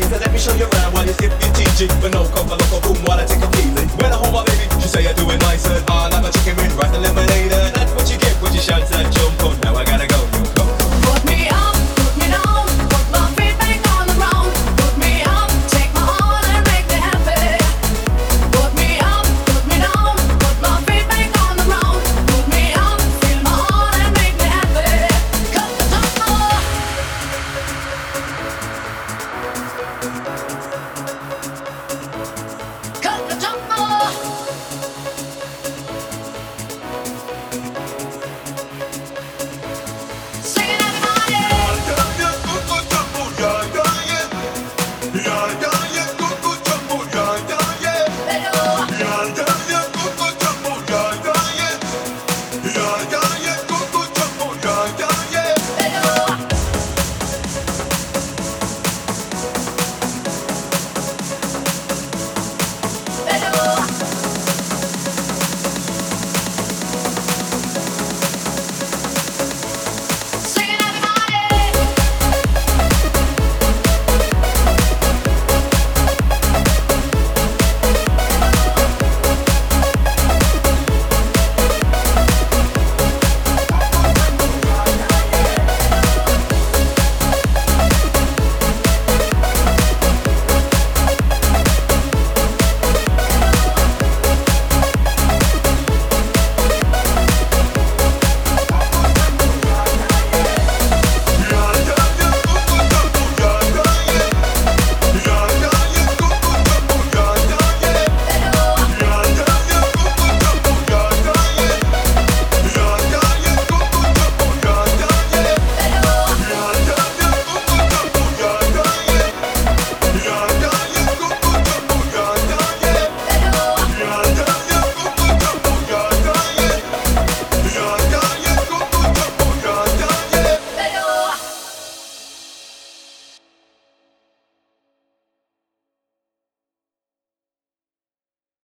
and let me show you around while you skip your teaching. But no coca loco boom while I take a peeling. When I hold my baby, she say I do it nicer. I Like a chicken with rice and lemon